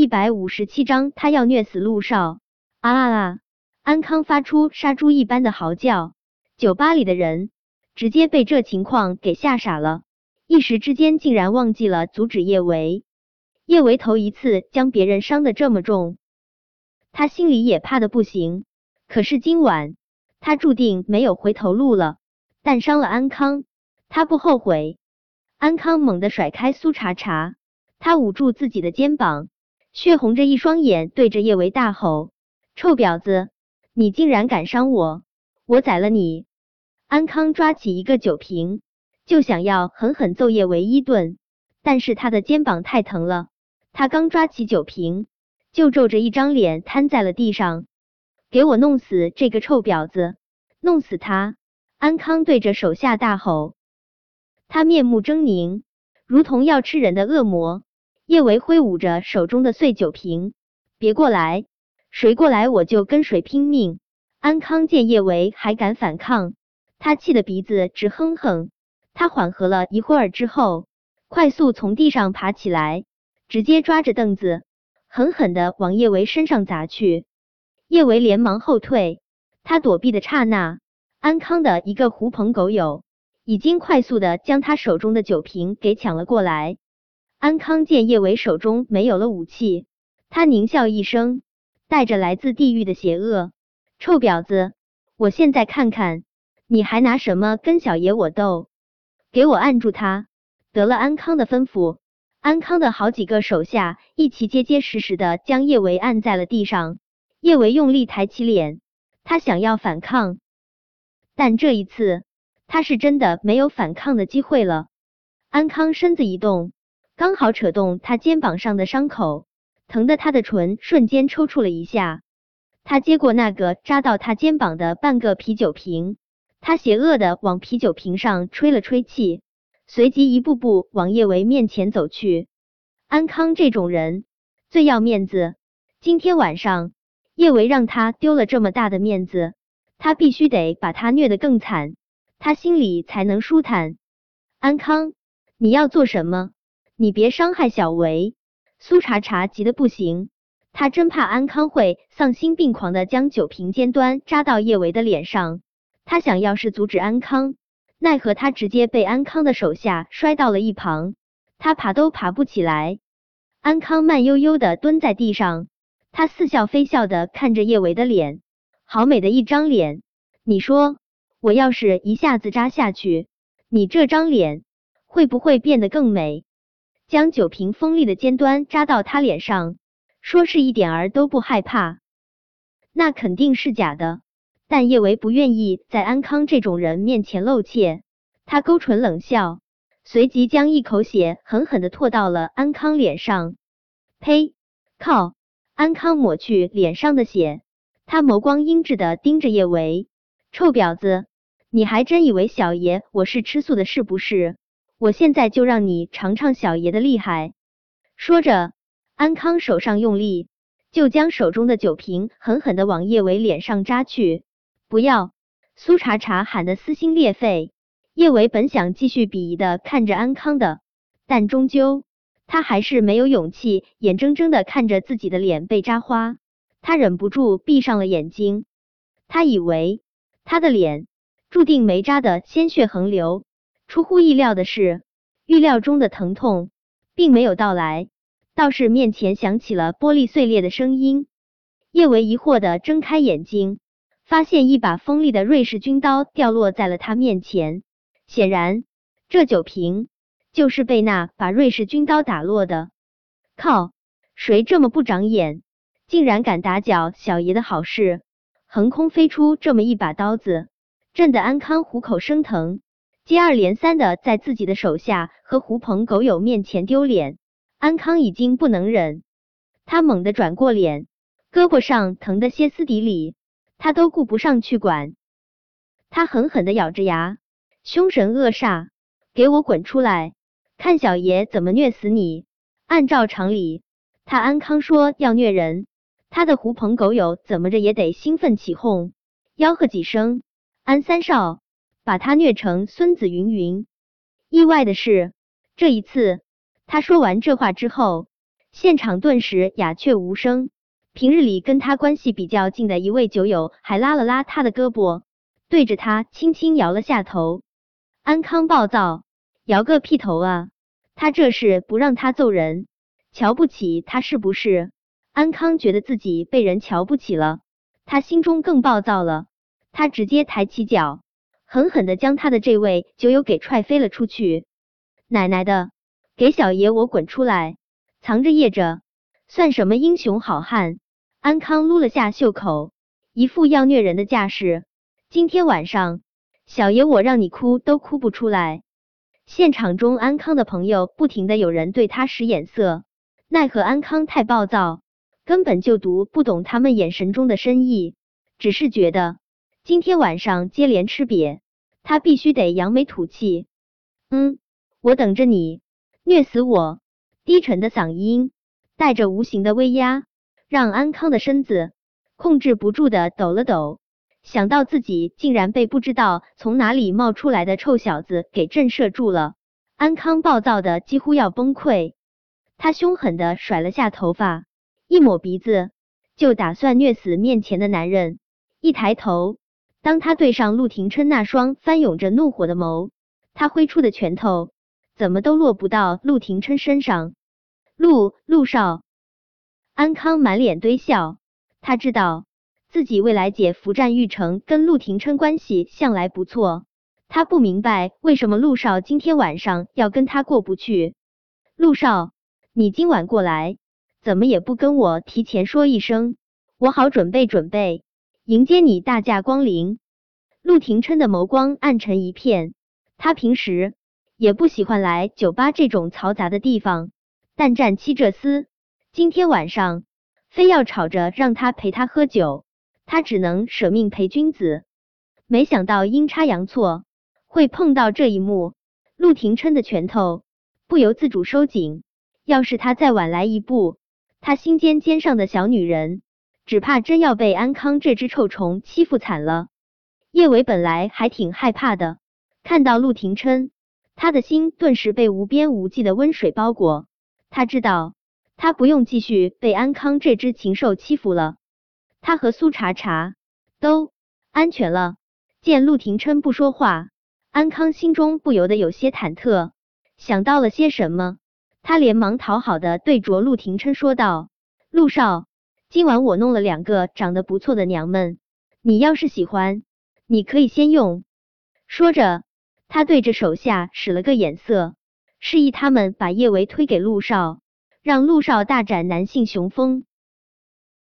一百五十七章，他要虐死陆少！啊啊啊！安康发出杀猪一般的嚎叫，酒吧里的人直接被这情况给吓傻了，一时之间竟然忘记了阻止叶维。叶维头一次将别人伤的这么重，他心里也怕的不行。可是今晚他注定没有回头路了。但伤了安康，他不后悔。安康猛地甩开苏茶茶，他捂住自己的肩膀，血红着一双眼，对着叶维大吼：“臭婊子，你竟然敢伤我！我宰了你！”安康抓起一个酒瓶，就想要狠狠揍叶维一顿，但是他的肩膀太疼了，他刚抓起酒瓶，就皱着一张脸瘫在了地上。给我弄死这个臭婊子，弄死他！安康对着手下大吼，他面目狰狞，如同要吃人的恶魔。叶维挥舞着手中的碎酒瓶，别过来，谁过来我就跟谁拼命！安康见叶维还敢反抗，他气得鼻子直哼哼。他缓和了一会儿之后，快速从地上爬起来，直接抓着凳子，狠狠的往叶维身上砸去。叶维连忙后退，他躲避的刹那，安康的一个狐朋狗友已经快速的将他手中的酒瓶给抢了过来。安康见叶维手中没有了武器，他狞笑一声，带着来自地狱的邪恶：“臭婊子，我现在看看你还拿什么跟小爷我斗！给我按住他！”得了安康的吩咐，安康的好几个手下一起结结实实的将叶维按在了地上。叶维用力抬起脸，他想要反抗，但这一次他是真的没有反抗的机会了。安康身子一动，刚好扯动他肩膀上的伤口，疼得他的唇瞬间抽搐了一下。他接过那个扎到他肩膀的半个啤酒瓶，他邪恶的往啤酒瓶上吹了吹气，随即一步步往叶维面前走去。安康这种人最要面子，今天晚上。叶维让他丢了这么大的面子，他必须得把他虐得更惨，他心里才能舒坦。安康，你要做什么？你别伤害小维！苏茶茶急得不行，他真怕安康会丧心病狂的将酒瓶尖端扎到叶维的脸上。他想要是阻止安康，奈何他直接被安康的手下摔到了一旁，他爬都爬不起来。安康慢悠悠的蹲在地上。他似笑非笑的看着叶维的脸，好美的一张脸。你说，我要是一下子扎下去，你这张脸会不会变得更美？将酒瓶锋利的尖端扎到他脸上，说是一点儿都不害怕，那肯定是假的。但叶维不愿意在安康这种人面前露怯，他勾唇冷笑，随即将一口血狠狠的唾到了安康脸上。呸！靠！安康抹去脸上的血，他眸光阴鸷的盯着叶维，臭婊子，你还真以为小爷我是吃素的，是不是？我现在就让你尝尝小爷的厉害！说着，安康手上用力，就将手中的酒瓶狠狠的往叶伟脸上扎去。不要！苏茶茶喊得撕心裂肺。叶伟本想继续鄙夷的看着安康的，但终究。他还是没有勇气，眼睁睁的看着自己的脸被扎花，他忍不住闭上了眼睛。他以为他的脸注定没扎的鲜血横流，出乎意料的是，预料中的疼痛并没有到来，倒是面前响起了玻璃碎裂的声音。叶维疑惑的睁开眼睛，发现一把锋利的瑞士军刀掉落在了他面前，显然这酒瓶。就是被那把瑞士军刀打落的。靠！谁这么不长眼，竟然敢打搅小爷的好事？横空飞出这么一把刀子，震得安康虎口生疼，接二连三的在自己的手下和狐朋狗友面前丢脸。安康已经不能忍，他猛地转过脸，胳膊上疼得歇斯底里，他都顾不上去管。他狠狠的咬着牙，凶神恶煞，给我滚出来！看小爷怎么虐死你！按照常理，他安康说要虐人，他的狐朋狗友怎么着也得兴奋起哄，吆喝几声“安三少”，把他虐成孙子云云。意外的是，这一次他说完这话之后，现场顿时鸦雀无声。平日里跟他关系比较近的一位酒友还拉了拉他的胳膊，对着他轻轻摇了下头。安康暴躁，摇个屁头啊！他这是不让他揍人，瞧不起他是不是？安康觉得自己被人瞧不起了，他心中更暴躁了。他直接抬起脚，狠狠的将他的这位酒友给踹飞了出去。奶奶的，给小爷我滚出来！藏着掖着，算什么英雄好汉？安康撸了下袖口，一副要虐人的架势。今天晚上，小爷我让你哭都哭不出来。现场中，安康的朋友不停的有人对他使眼色，奈何安康太暴躁，根本就读不懂他们眼神中的深意，只是觉得。今天晚上接连吃瘪，他必须得扬眉吐气。嗯，我等着你虐死我！低沉的嗓音带着无形的威压，让安康的身子控制不住的抖了抖。想到自己竟然被不知道从哪里冒出来的臭小子给震慑住了，安康暴躁的几乎要崩溃。他凶狠的甩了下头发，一抹鼻子，就打算虐死面前的男人。一抬头。当他对上陆廷琛那双翻涌着怒火的眸，他挥出的拳头怎么都落不到陆廷琛身上。陆陆少，安康满脸堆笑，他知道自己未来姐夫战玉成跟陆廷琛关系向来不错，他不明白为什么陆少今天晚上要跟他过不去。陆少，你今晚过来，怎么也不跟我提前说一声，我好准备准备。迎接你大驾光临，陆廷琛的眸光暗沉一片。他平时也不喜欢来酒吧这种嘈杂的地方，但战七这厮今天晚上非要吵着让他陪他喝酒，他只能舍命陪君子。没想到阴差阳错会碰到这一幕，陆廷琛的拳头不由自主收紧。要是他再晚来一步，他心尖尖上的小女人。只怕真要被安康这只臭虫欺负惨了。叶伟本来还挺害怕的，看到陆廷琛，他的心顿时被无边无际的温水包裹。他知道，他不用继续被安康这只禽兽欺负了。他和苏茶茶都安全了。见陆廷琛不说话，安康心中不由得有些忐忑，想到了些什么，他连忙讨好的对着陆廷琛说道：“陆少。”今晚我弄了两个长得不错的娘们，你要是喜欢，你可以先用。说着，他对着手下使了个眼色，示意他们把叶维推给陆少，让陆少大展男性雄风。